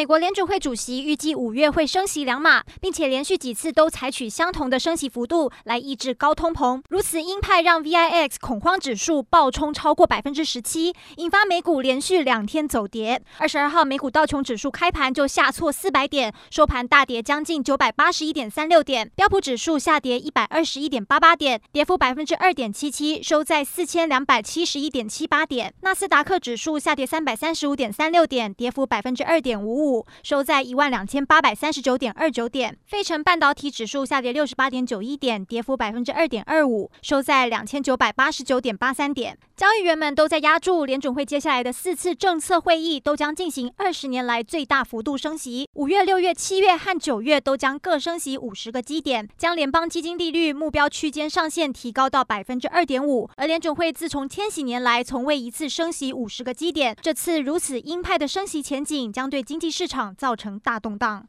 美国联准会主席预计五月会升息两码，并且连续几次都采取相同的升息幅度来抑制高通膨。如此鹰派让 VIX 恐慌指数暴冲超过百分之十七，引发美股连续两天走跌。二十二号美股道琼指数开盘就下挫四百点，收盘大跌将近九百八十一点三六点。标普指数下跌一百二十一点八八点，跌幅百分之二点七七，收在四千两百七十一点七八点。纳斯达克指数下跌三百三十五点三六点，跌幅百分之二点五五。五收在一万两千八百三十九点二九点，费城半导体指数下跌六十八点九一点，跌幅百分之二点二五，收在两千九百八十九点八三点。交易员们都在押注联准会接下来的四次政策会议都将进行二十年来最大幅度升息，五月、六月、七月和九月都将各升息五十个基点，将联邦基金利率目标区间上限提高到百分之二点五。而联准会自从千禧年来从未一次升息五十个基点，这次如此鹰派的升息前景将对经济市场造成大动荡。